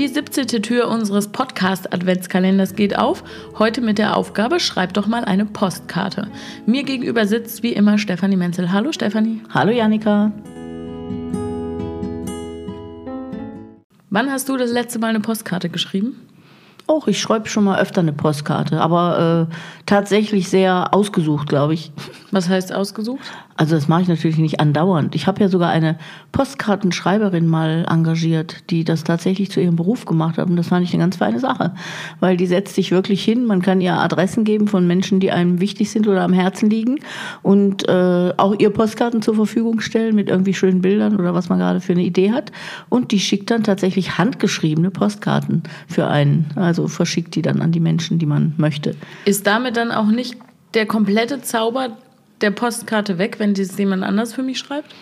Die 17. Tür unseres Podcast-Adventskalenders geht auf. Heute mit der Aufgabe, schreib doch mal eine Postkarte. Mir gegenüber sitzt wie immer Stefanie Menzel. Hallo Stefanie. Hallo Janika. Wann hast du das letzte Mal eine Postkarte geschrieben? auch, ich schreibe schon mal öfter eine Postkarte, aber äh, tatsächlich sehr ausgesucht, glaube ich. Was heißt ausgesucht? Also das mache ich natürlich nicht andauernd. Ich habe ja sogar eine Postkartenschreiberin mal engagiert, die das tatsächlich zu ihrem Beruf gemacht hat. Und das fand ich eine ganz feine Sache, weil die setzt sich wirklich hin. Man kann ihr Adressen geben von Menschen, die einem wichtig sind oder am Herzen liegen und äh, auch ihr Postkarten zur Verfügung stellen mit irgendwie schönen Bildern oder was man gerade für eine Idee hat. Und die schickt dann tatsächlich handgeschriebene Postkarten für einen. Also verschickt die dann an die Menschen, die man möchte. Ist damit dann auch nicht der komplette Zauber der Postkarte weg, wenn das jemand anders für mich schreibt?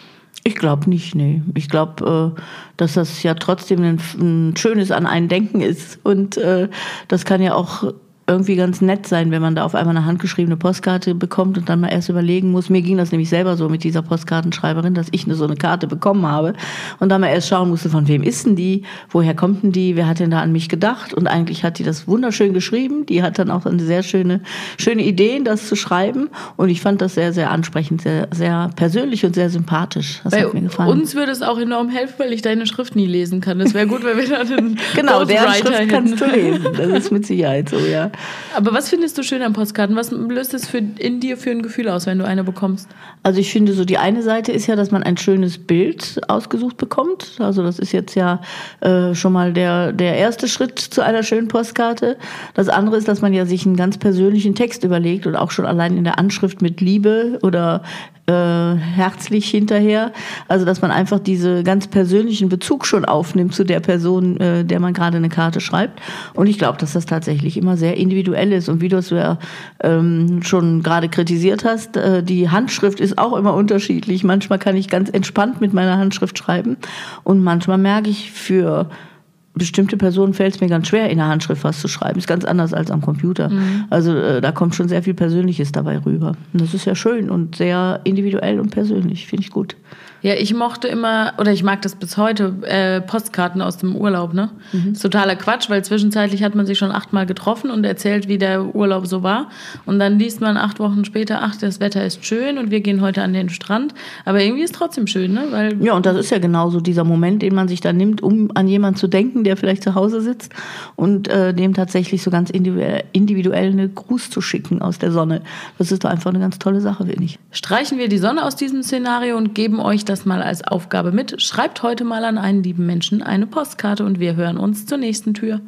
Ich glaube nicht, nee. Ich glaube, äh, dass das ja trotzdem ein, ein, schönes an einen Denken ist. Und äh, das kann ja auch irgendwie ganz nett sein, wenn man da auf einmal eine handgeschriebene Postkarte bekommt und dann mal erst überlegen muss. Mir ging das nämlich selber so mit dieser Postkartenschreiberin, dass ich eine, so eine Karte bekommen habe und dann mal erst schauen musste, von wem ist denn die, woher kommt denn die, wer hat denn da an mich gedacht und eigentlich hat die das wunderschön geschrieben. Die hat dann auch eine sehr schöne, schöne Ideen, das zu schreiben und ich fand das sehr, sehr ansprechend, sehr, sehr persönlich und sehr sympathisch. Das Bei hat mir gefallen. uns würde es auch enorm helfen, weil ich deine Schrift nie lesen kann. Das wäre gut, wenn wir da einen Genau, der Schrift hätten. kannst du lesen. Das ist mit Sicherheit so, ja. Aber was findest du schön an Postkarten? Was löst es für, in dir für ein Gefühl aus, wenn du eine bekommst? Also ich finde so, die eine Seite ist ja, dass man ein schönes Bild ausgesucht bekommt. Also das ist jetzt ja äh, schon mal der, der erste Schritt zu einer schönen Postkarte. Das andere ist, dass man ja sich einen ganz persönlichen Text überlegt und auch schon allein in der Anschrift mit Liebe oder äh, herzlich hinterher. Also dass man einfach diese ganz persönlichen Bezug schon aufnimmt zu der Person, äh, der man gerade eine Karte schreibt. Und ich glaube, dass das tatsächlich immer sehr individuell ist. Und wie du es ja ähm, schon gerade kritisiert hast, äh, die Handschrift ist auch immer unterschiedlich. Manchmal kann ich ganz entspannt mit meiner Handschrift schreiben und manchmal merke ich für bestimmte Personen fällt es mir ganz schwer, in der Handschrift was zu schreiben. Ist ganz anders als am Computer. Mhm. Also äh, da kommt schon sehr viel Persönliches dabei rüber. Und das ist ja schön und sehr individuell und persönlich. Finde ich gut. Ja, ich mochte immer, oder ich mag das bis heute, äh, Postkarten aus dem Urlaub, ne? Mhm. Ist totaler Quatsch, weil zwischenzeitlich hat man sich schon achtmal getroffen und erzählt, wie der Urlaub so war. Und dann liest man acht Wochen später, ach, das Wetter ist schön und wir gehen heute an den Strand. Aber irgendwie ist es trotzdem schön, ne? Weil ja, und das ist ja genauso dieser Moment, den man sich da nimmt, um an jemanden zu denken, der vielleicht zu Hause sitzt und äh, dem tatsächlich so ganz individuell, individuell eine Gruß zu schicken aus der Sonne. Das ist doch einfach eine ganz tolle Sache, finde ich. Streichen wir die Sonne aus diesem Szenario und geben euch das mal als Aufgabe mit. Schreibt heute mal an einen lieben Menschen eine Postkarte und wir hören uns zur nächsten Tür.